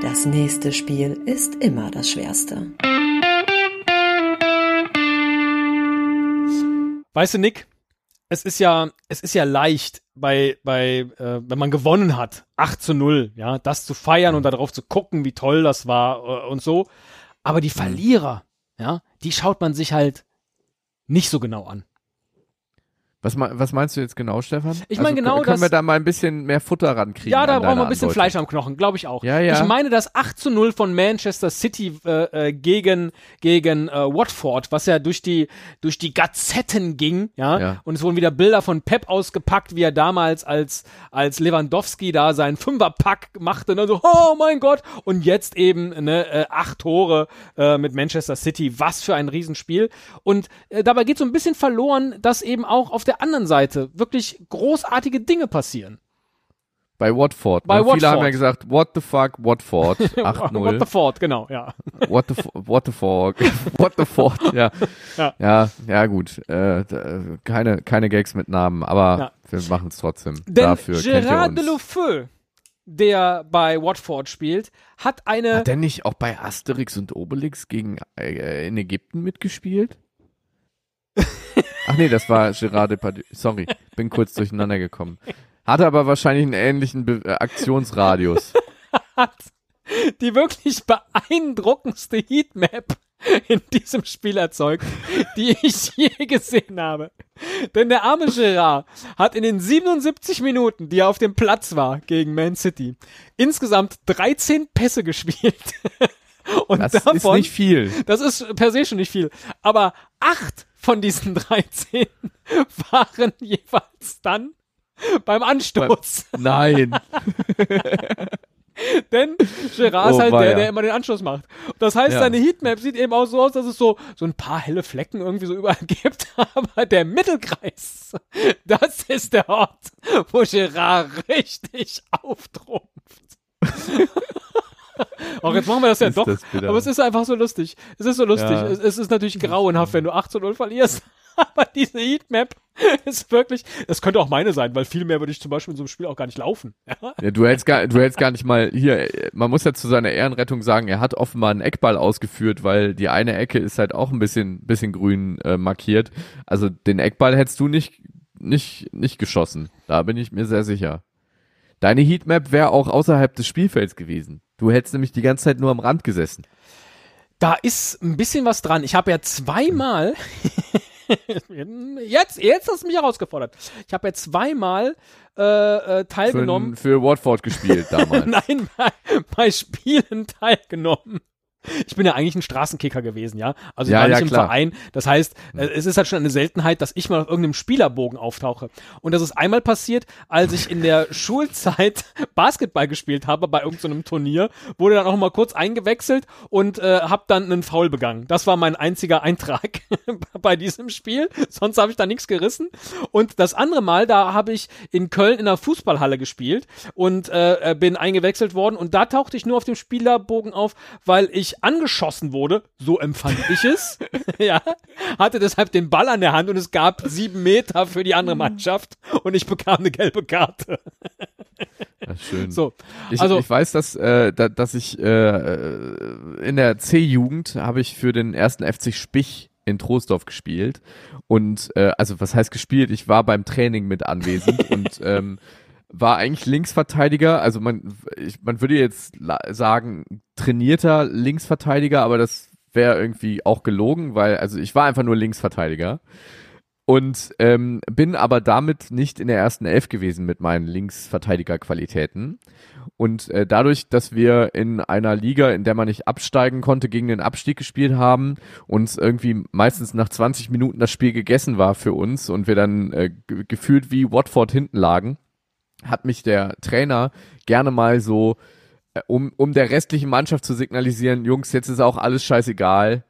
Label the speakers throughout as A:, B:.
A: Das nächste Spiel ist immer das schwerste.
B: Weißt du, Nick, es ist ja, es ist ja leicht bei, bei, äh, wenn man gewonnen hat, 8 zu 0, ja, das zu feiern und darauf zu gucken, wie toll das war äh, und so. Aber die Verlierer, ja, die schaut man sich halt nicht so genau an.
C: Was, was meinst du jetzt genau, Stefan?
B: Ich meine also, genau,
C: können wir da mal ein bisschen mehr Futter rankriegen?
B: Ja, da brauchen wir ein bisschen Antwort. Fleisch am Knochen, glaube ich auch.
C: Ja, ja.
B: Ich meine das 8 zu 0 von Manchester City äh, äh, gegen gegen äh, Watford, was ja durch die durch die Gazetten ging, ja? ja. Und es wurden wieder Bilder von Pep ausgepackt, wie er damals als als Lewandowski da seinen Fünferpack machte, ne? so oh mein Gott und jetzt eben ne äh, acht Tore äh, mit Manchester City, was für ein Riesenspiel und äh, dabei geht so ein bisschen verloren, dass eben auch auf der anderen Seite wirklich großartige Dinge passieren.
C: Bei Watford.
B: Bei ne? Watford.
C: Viele haben ja gesagt, what the fuck, Watford, 8-0.
B: what the Ford, genau, ja.
C: what the, what the fuck, what the Ford, ja. ja. Ja, ja, gut. Äh, keine, keine Gags mit Namen, aber ja. wir machen es trotzdem.
B: Denn
C: Dafür
B: Gérard Delofeu, der bei Watford spielt, hat eine...
C: Hat der nicht auch bei Asterix und Obelix gegen, äh, in Ägypten mitgespielt? Ach nee, das war Gerard Depardieu. Sorry, bin kurz durcheinander gekommen. Hatte aber wahrscheinlich einen ähnlichen Be äh, Aktionsradius.
B: Hat die wirklich beeindruckendste Heatmap in diesem Spiel erzeugt, die ich je gesehen habe. Denn der arme Gerard hat in den 77 Minuten, die er auf dem Platz war gegen Man City, insgesamt 13 Pässe gespielt.
C: Und das davon, ist nicht viel.
B: Das ist per se schon nicht viel. Aber acht von diesen 13 waren jeweils dann beim Anstoß.
C: Nein.
B: Denn Gerard oh, ist halt der, der immer den Anschluss macht. Das heißt, ja. seine Heatmap sieht eben auch so aus, dass es so, so ein paar helle Flecken irgendwie so überall gibt. Aber der Mittelkreis, das ist der Ort, wo Gerard richtig auftrumpft. Auch jetzt machen wir das ja doch. Das aber es ist einfach so lustig. Es ist so lustig. Ja. Es, es, ist natürlich grauenhaft, wenn du 8 zu 0 verlierst. aber diese Heatmap ist wirklich, das könnte auch meine sein, weil viel mehr würde ich zum Beispiel in so einem Spiel auch gar nicht laufen.
C: ja, du hältst gar, du hältst gar nicht mal hier, man muss ja zu seiner Ehrenrettung sagen, er hat offenbar einen Eckball ausgeführt, weil die eine Ecke ist halt auch ein bisschen, bisschen grün äh, markiert. Also den Eckball hättest du nicht, nicht, nicht geschossen. Da bin ich mir sehr sicher. Deine Heatmap wäre auch außerhalb des Spielfelds gewesen. Du hättest nämlich die ganze Zeit nur am Rand gesessen.
B: Da ist ein bisschen was dran. Ich habe ja zweimal, jetzt, jetzt hast du mich herausgefordert. Ich habe ja zweimal äh, äh, teilgenommen.
C: Für, für Watford gespielt damals.
B: Nein, bei, bei Spielen teilgenommen ich bin ja eigentlich ein Straßenkicker gewesen, ja. Also
C: ja,
B: gar nicht
C: ja,
B: im
C: klar.
B: Verein. Das heißt, äh, es ist halt schon eine Seltenheit, dass ich mal auf irgendeinem Spielerbogen auftauche. Und das ist einmal passiert, als ich in der Schulzeit Basketball gespielt habe bei irgendeinem so Turnier, wurde dann auch mal kurz eingewechselt und äh, habe dann einen Foul begangen. Das war mein einziger Eintrag bei diesem Spiel. Sonst habe ich da nichts gerissen. Und das andere Mal, da habe ich in Köln in einer Fußballhalle gespielt und äh, bin eingewechselt worden und da tauchte ich nur auf dem Spielerbogen auf, weil ich angeschossen wurde, so empfand ich es, ja, hatte deshalb den Ball an der Hand und es gab sieben Meter für die andere Mannschaft und ich bekam eine gelbe Karte.
C: Ja, schön.
B: So,
C: ich,
B: also,
C: ich weiß, dass, äh, da, dass ich äh, in der C-Jugend habe ich für den ersten FC Spich in Troisdorf gespielt und äh, also was heißt gespielt? Ich war beim Training mit anwesend und ähm, war eigentlich Linksverteidiger, also man, ich, man würde jetzt sagen, trainierter Linksverteidiger, aber das wäre irgendwie auch gelogen, weil, also ich war einfach nur Linksverteidiger und ähm, bin aber damit nicht in der ersten Elf gewesen mit meinen Linksverteidigerqualitäten. Und äh, dadurch, dass wir in einer Liga, in der man nicht absteigen konnte, gegen den Abstieg gespielt haben, uns irgendwie meistens nach 20 Minuten das Spiel gegessen war für uns und wir dann äh, gefühlt wie Watford hinten lagen, hat mich der Trainer gerne mal so, äh, um, um der restlichen Mannschaft zu signalisieren, Jungs, jetzt ist auch alles scheißegal,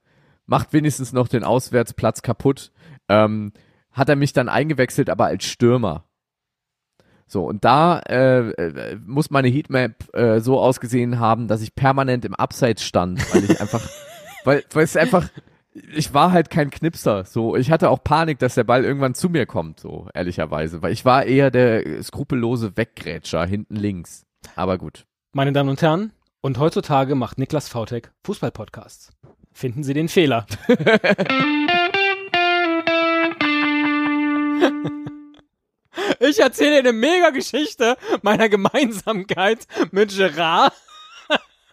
C: macht wenigstens noch den Auswärtsplatz kaputt, ähm, hat er mich dann eingewechselt, aber als Stürmer. So, und da äh, äh, muss meine Heatmap äh, so ausgesehen haben, dass ich permanent im Abseits stand, weil ich einfach, weil, weil es einfach, ich war halt kein Knipser. So, ich hatte auch Panik, dass der Ball irgendwann zu mir kommt, so ehrlicherweise, weil ich war eher der skrupellose Weggrätscher hinten links. Aber gut.
B: Meine Damen und Herren, Und heutzutage macht Niklas Vautek Fußballpodcasts. Finden Sie den Fehler. Ich erzähle eine mega Geschichte meiner Gemeinsamkeit mit Gerard.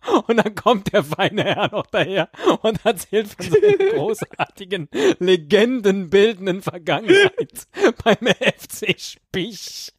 B: Und dann kommt der feine Herr noch daher und erzählt von seiner großartigen, legendenbildenden Vergangenheit beim FC Spich.